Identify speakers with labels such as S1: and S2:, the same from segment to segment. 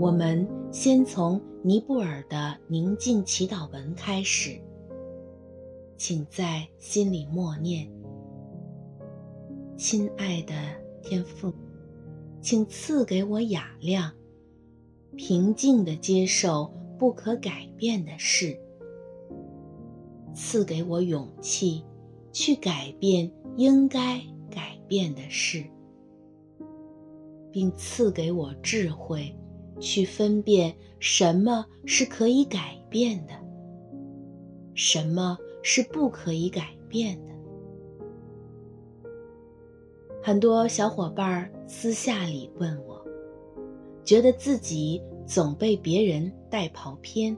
S1: 我们先从尼布尔的宁静祈祷文开始，请在心里默念：“亲爱的天父，请赐给我雅量，平静地接受不可改变的事；赐给我勇气，去改变应该改变的事，并赐给我智慧。”去分辨什么是可以改变的，什么是不可以改变的。很多小伙伴私下里问我，觉得自己总被别人带跑偏，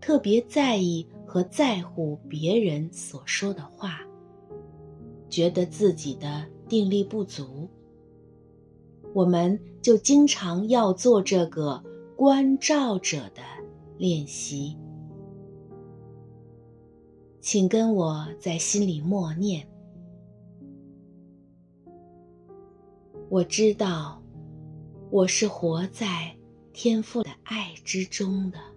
S1: 特别在意和在乎别人所说的话，觉得自己的定力不足。我们就经常要做这个观照者的练习，请跟我在心里默念：我知道，我是活在天赋的爱之中的。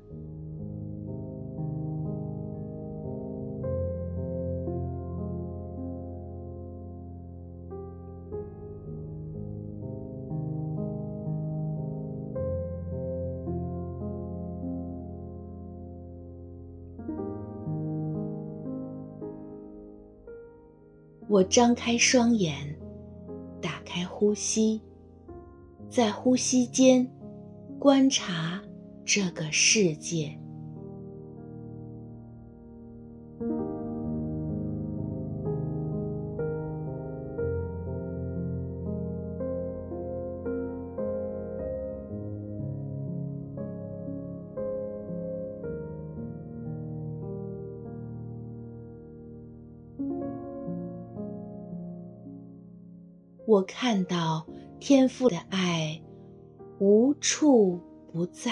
S1: 我张开双眼，打开呼吸，在呼吸间观察这个世界。我看到天父的爱无处不在。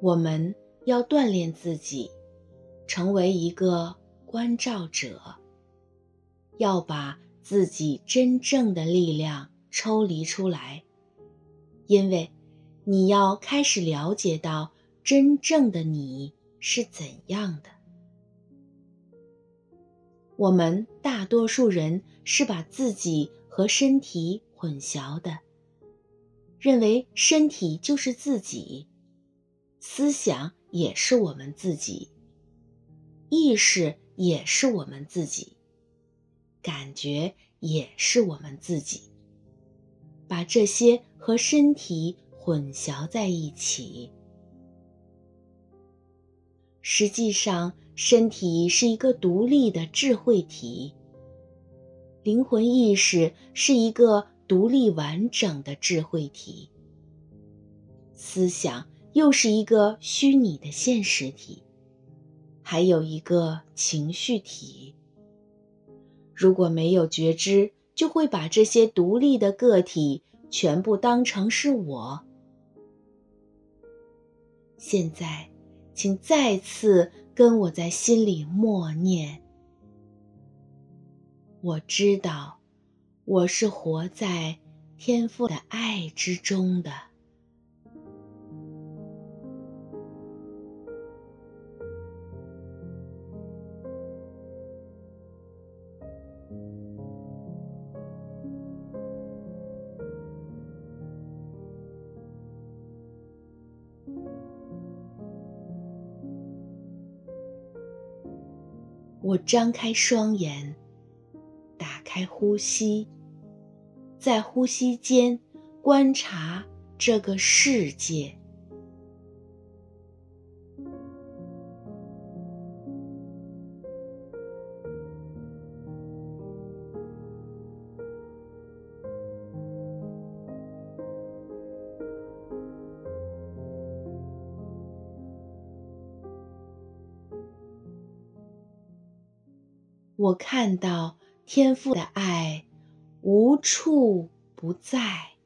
S1: 我们要锻炼自己，成为一个。观照者要把自己真正的力量抽离出来，因为你要开始了解到真正的你是怎样的。我们大多数人是把自己和身体混淆的，认为身体就是自己，思想也是我们自己，意识。也是我们自己，感觉也是我们自己，把这些和身体混淆在一起。实际上，身体是一个独立的智慧体，灵魂意识是一个独立完整的智慧体，思想又是一个虚拟的现实体。还有一个情绪体。如果没有觉知，就会把这些独立的个体全部当成是我。现在，请再次跟我在心里默念：我知道，我是活在天赋的爱之中的。我张开双眼，打开呼吸，在呼吸间观察这个世界。我看到天父的爱无处不在。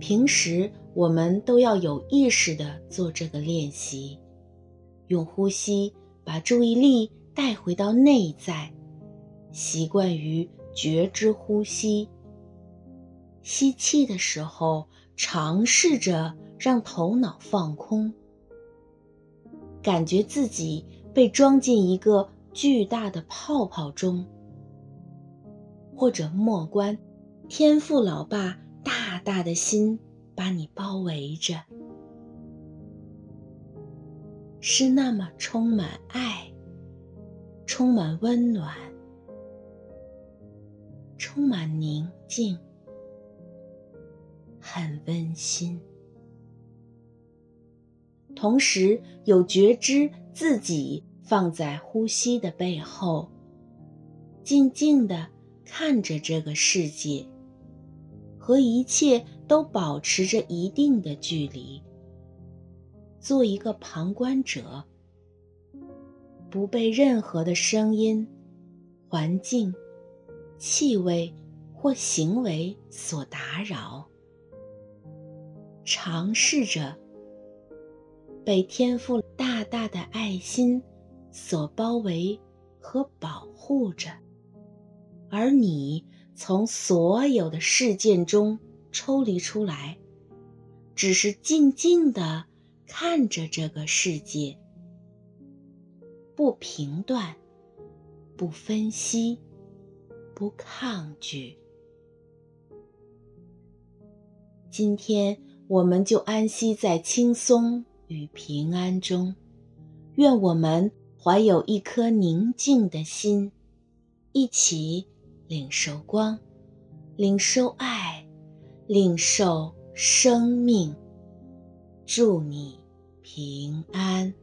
S1: 平时我们都要有意识地做这个练习，用呼吸把注意力带回到内在，习惯于觉知呼吸。吸气的时候，尝试着让头脑放空，感觉自己被装进一个巨大的泡泡中，或者默观天赋老爸。大大的心把你包围着，是那么充满爱，充满温暖，充满宁静，很温馨。同时有觉知自己放在呼吸的背后，静静地看着这个世界。和一切都保持着一定的距离，做一个旁观者，不被任何的声音、环境、气味或行为所打扰，尝试着被天赋大大的爱心所包围和保护着，而你。从所有的事件中抽离出来，只是静静地看着这个世界，不评断，不分析，不抗拒。今天我们就安息在轻松与平安中，愿我们怀有一颗宁静的心，一起。领受光，领受爱，领受生命。祝你平安。